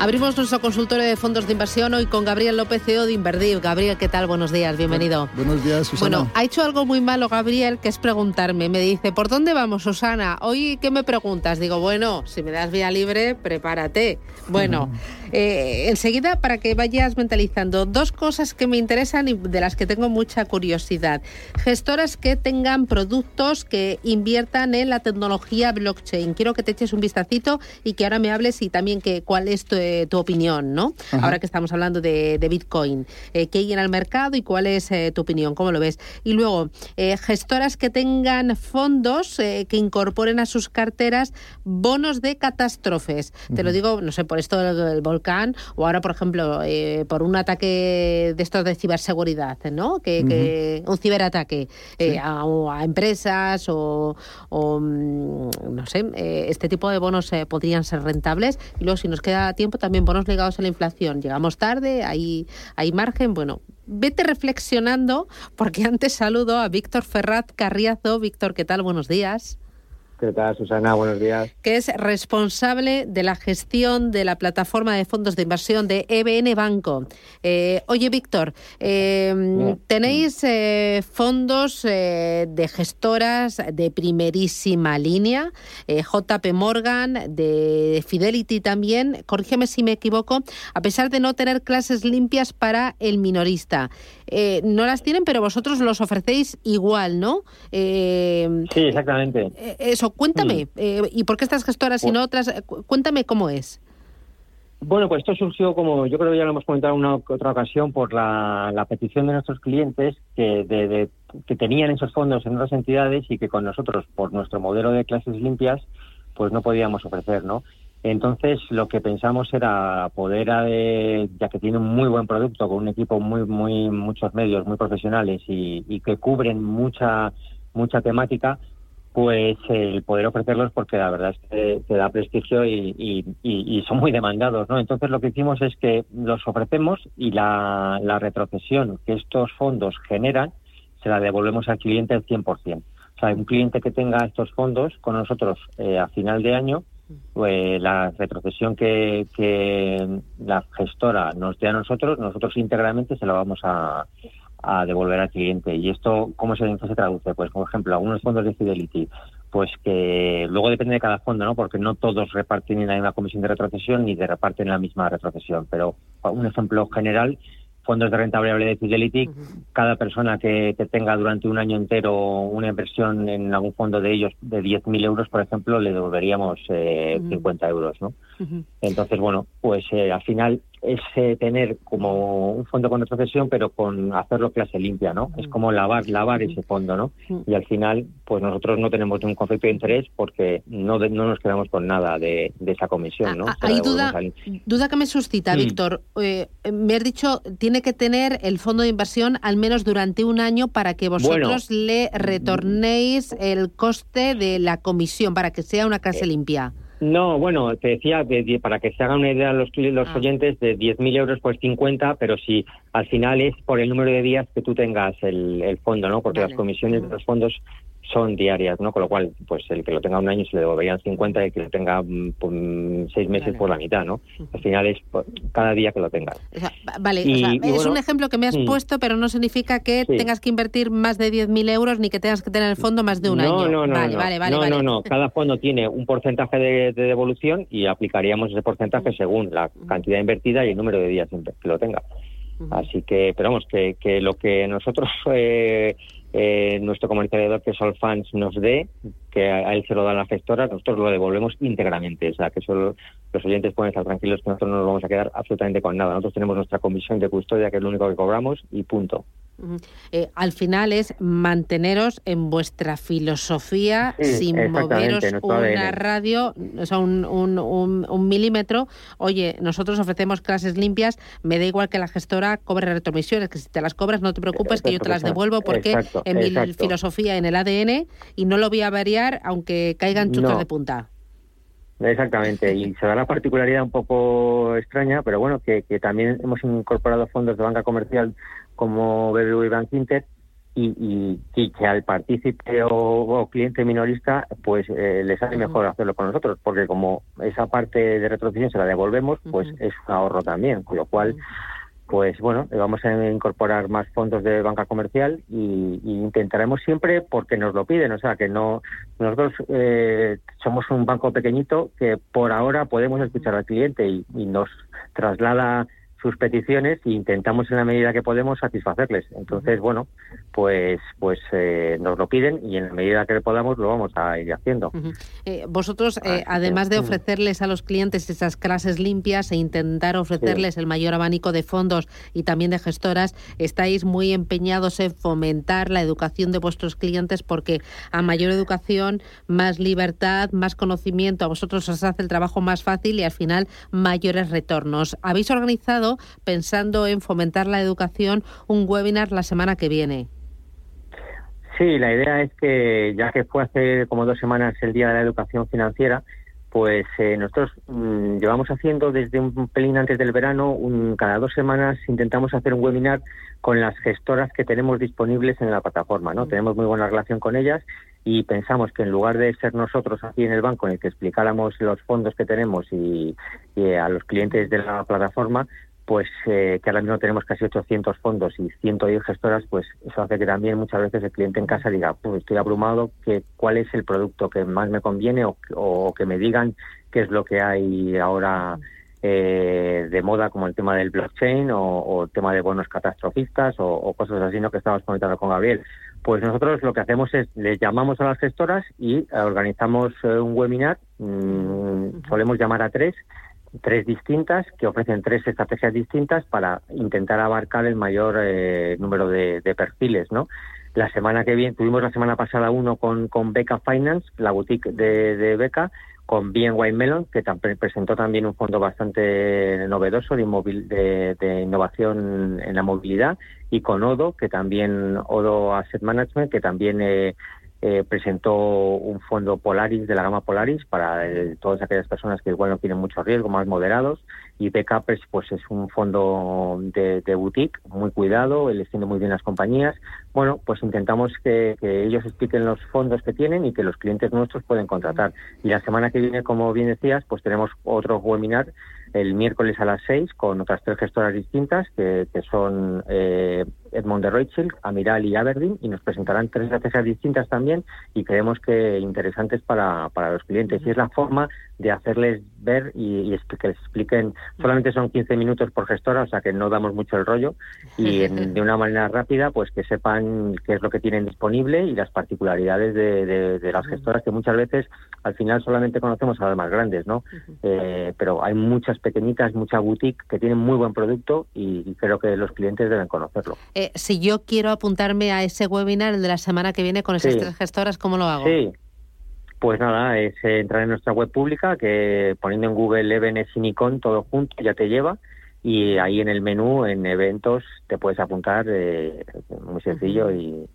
Abrimos nuestro consultorio de fondos de inversión hoy con Gabriel López, CEO de Inverdiv. Gabriel, ¿qué tal? Buenos días, bienvenido. Buenos días, Susana. Bueno, ha hecho algo muy malo Gabriel, que es preguntarme. Me dice, ¿por dónde vamos, Susana? Hoy, ¿qué me preguntas? Digo, bueno, si me das vía libre, prepárate. Bueno, eh, enseguida, para que vayas mentalizando, dos cosas que me interesan y de las que tengo mucha curiosidad. Gestoras que tengan productos que inviertan en la tecnología blockchain. Quiero que te eches un vistacito y que ahora me hables y también que cuál es tu, eh, tu opinión, ¿no? Ahora que estamos hablando de, de Bitcoin. Eh, ¿Qué hay en el mercado y cuál es eh, tu opinión? ¿Cómo lo ves? Y luego, eh, gestoras que tengan fondos que incorporen a sus carteras bonos de catástrofes. Te lo digo, no sé, por esto del, del volcán o ahora, por ejemplo, por un ataque de estos de ciberseguridad, ¿no? Que, que- un ciberataque a, empresas o, o, mm, no sé, este tipo de bonos podrían ser rentables. Y luego, si nos queda tiempo, también bonos ligados a la inflación. Llegamos tarde, hay, hay margen. Bueno, vete reflexionando, porque antes saludo a Víctor Ferraz Carriazo. Víctor, ¿qué tal? Buenos días ¿Qué tal, Susana? Buenos días. que es responsable de la gestión de la plataforma de fondos de inversión de EBN Banco. Eh, oye, Víctor, eh, tenéis eh, fondos de gestoras de primerísima línea, JP Morgan, de Fidelity también, corrígeme si me equivoco, a pesar de no tener clases limpias para el minorista. Eh, no las tienen, pero vosotros los ofrecéis igual, ¿no? Eh, Sí, exactamente. eh, Eso, cuéntame. eh, ¿Y por qué estas gestoras y no otras? Eh, cu- Cuéntame cómo es. Bueno, pues esto surgió, como yo creo que ya lo hemos comentado en una otra ocasión, por la, la petición de nuestros clientes que, de- de- que tenían esos fondos en otras entidades y que con nosotros, por nuestro modelo de clases limpias, pues no podíamos ofrecer, ¿no? Entonces, lo que pensamos era poder, eh, ya que tiene un muy buen producto, con un equipo muy, muy, muchos medios muy profesionales y, que cubren mucha, mucha temática, pues el poder ofrecerlos porque la verdad es que te da prestigio y son muy demandados, ¿no? Entonces lo que hicimos es que los ofrecemos y la, la retrocesión que estos fondos generan se la devolvemos al cliente al 100%. O sea, un cliente que tenga estos fondos con nosotros eh, a final de año, pues la retrocesión que, que la gestora nos dé a nosotros, nosotros íntegramente se la vamos a, devolver al cliente. ¿Y esto cómo se, se traduce? Pues, por ejemplo, algunos fondos de Fidelity, pues que luego depende de cada fondo, ¿no? Porque no todos reparten en la misma comisión de retrocesión ni de reparten la misma retrocesión. Pero un ejemplo general, fondos de renta variable de Fidelity, cada persona que, que tenga durante un año entero una inversión en algún fondo de ellos de 10.000 euros, por ejemplo, le devolveríamos eh, Ujú. 50 euros, ¿no? Entonces, bueno, pues eh, al final es eh, tener como un fondo con retrocesión, pero con hacerlo clase limpia, ¿no? Es como lavar, lavar ese fondo, ¿no? Y al final, pues nosotros no tenemos ningún conflicto de interés porque no, de- no nos quedamos con nada de, de esa comisión, ¿no? Ah, Se la Hay duda, al- duda que me suscita, Mm. Víctor. Eh, me has dicho, tiene que tener el fondo de inversión al menos durante un año para que vosotros le retornéis el coste de la comisión, para que sea una Eh, clase limpia. No, bueno, te decía, de- para que se hagan una idea los, los Ah. oyentes, de 10.000 euros pues 50, pero si al final es por el número de días que tú tengas el, el fondo, ¿no? Porque Vale. las comisiones de los fondos son diarias, ¿no? Con lo cual, pues el que lo tenga un año se le devolverían 50 y el que lo tenga mm, pues, mm, seis meses por la mitad, ¿no? Al final es por- cada día que lo tengas. O sea, va- vale, Y- o sea, y es bueno, un ejemplo que me has mm. puesto, pero no significa que Sí. tengas que invertir más de 10.000 euros ni que tengas que tener el fondo más de un no, año. No, no, vale, no, vale, vale, no, vale. no, no. Cada fondo tiene un porcentaje de, de devolución y aplicaríamos ese porcentaje según la cantidad invertida y el número de días que lo tenga. Así que, pero vamos, que, que lo que nosotros, eh, eh, nuestro comercializador que es Allfans nos dé, que a él se lo dan las gestoras, nosotros lo devolvemos íntegramente. O sea, que solo los oyentes pueden estar tranquilos que nosotros no nos vamos a quedar absolutamente con nada. Nosotros tenemos nuestra comisión de custodia, que es lo único que cobramos, y punto. Eh, al final es manteneros en vuestra filosofía sin moveros una radio, o sea, un, un, un, milímetro. Oye, nosotros ofrecemos clases limpias, me da igual que la gestora cobre retromisiones, que si te las cobras no te preocupes, que yo te las devuelvo porque en mi filosofía, en el ADN, y no lo voy a variar aunque caigan chutos de punta. Exactamente, y se da la particularidad un poco extraña, pero bueno, que, también hemos incorporado fondos de banca comercial como BBV Bank Inter y, y, que al partícipe o, cliente minorista pues eh, le sale mejor hacerlo con nosotros, porque como esa parte de retrocesión se la devolvemos, pues es un ahorro también, con lo cual pues bueno, vamos a incorporar más fondos de banca comercial y, intentaremos siempre porque nos lo piden, o sea que no nosotros eh, somos un banco pequeñito que por ahora podemos escuchar al cliente y nos traslada sus peticiones e intentamos en la medida que podemos satisfacerles. Entonces, bueno, pues pues eh, nos lo piden y en la medida que podamos lo vamos a ir haciendo. Eh, vosotros, eh, además de ofrecerles a los clientes esas clases limpias e intentar ofrecerles el mayor abanico de fondos y también de gestoras, estáis muy empeñados en fomentar la educación de vuestros clientes porque a mayor educación, más libertad, más conocimiento, a vosotros os hace el trabajo más fácil y al final mayores retornos. Habéis organizado pensando en fomentar la educación, un webinar la semana que viene. Sí, la idea es que ya que fue hace como dos semanas el Día de la Educación Financiera, pues eh, nosotros mm, llevamos haciendo desde un pelín antes del verano, un, cada dos semanas intentamos hacer un webinar con las gestoras que tenemos disponibles en la plataforma, ¿no? Mm. Tenemos muy buena relación con ellas y pensamos que en lugar de ser nosotros aquí en el banco en el que explicáramos los fondos que tenemos y a los clientes de la plataforma, pues eh, que ahora mismo tenemos casi 800 fondos y 110 gestoras, pues eso hace que también muchas veces el cliente en casa diga, pues estoy abrumado, que cuál es el producto que más me conviene o, que me digan qué es lo que hay ahora eh, de moda como el tema del blockchain o, el tema de bonos catastrofistas o, cosas así, ¿no? Que estamos comentando con Gabriel. Pues nosotros lo que hacemos es les llamamos a las gestoras y organizamos eh, un webinar, mm, solemos llamar a tres, tres distintas que ofrecen tres estrategias distintas para intentar abarcar el mayor eh, número de, perfiles, ¿no? La semana que viene, tuvimos la semana pasada uno con, con Beca Finance, la boutique de, de Beca, con BNY Melon, que presentó también un fondo bastante novedoso de, de, innovación en la movilidad, y con Odo, que también Odo Asset Management, que también eh, eh, presentó un fondo Polaris de la gama Polaris para eh, todas aquellas personas que igual no tienen mucho riesgo, más moderados. Y Backups pues es un fondo de, boutique muy cuidado, eligiendo muy bien las compañías. Bueno, pues intentamos que, ellos expliquen los fondos que tienen y que los clientes nuestros pueden contratar. Y la semana que viene, como bien decías, pues tenemos otro webinar el miércoles a las seis con otras tres gestoras distintas que, que son eh, Edmond de Rothschild, Amiral y Aberdeen y nos presentarán tres estrategias distintas también y creemos que interesantes para, para los clientes. Y es la forma de hacerles ver y, que les expliquen. Solamente son 15 minutos por gestora, o sea que no damos mucho el rollo y de una manera rápida, pues que sepan qué es lo que tienen disponible y las particularidades de, las gestoras que muchas veces al final solamente conocemos a las más grandes, ¿no? Eh, pero hay muchas pequeñitas, mucha boutique que tienen muy buen producto y, creo que los clientes deben conocerlo. Eh, si yo quiero apuntarme a ese webinar, el de la semana que viene con esas tres gestoras, ¿cómo lo hago? Sí. Pues nada, es entrar en nuestra web pública, que poniendo en Google Evenes y Nikon todo junto ya te lleva y ahí en el menú, en eventos, te puedes apuntar, eh, muy sencillo y,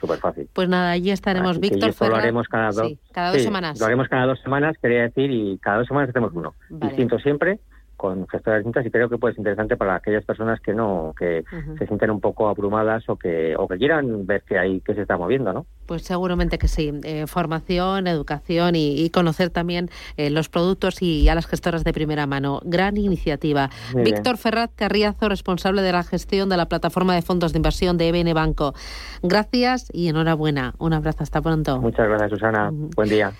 súper fácil. Pues nada, allí estaremos, Víctor. lo haremos cada, dos, semanas. Lo haremos cada dos semanas, quería decir, y cada dos semanas hacemos uno. Distinto siempre, con gestoras distintas y creo que puede ser interesante para aquellas personas que no que se sienten un poco abrumadas o que o que quieran ver que hay que se está moviendo no pues seguramente que sí. Eh, formación educación y, conocer también eh, los productos y a las gestoras de primera mano. Gran iniciativa. Víctor Ferrat Carriazo responsable de la gestión de la plataforma de fondos de inversión de EBN Banco. Gracias y enhorabuena. Un abrazo. Hasta pronto. Muchas gracias Susana. Buen día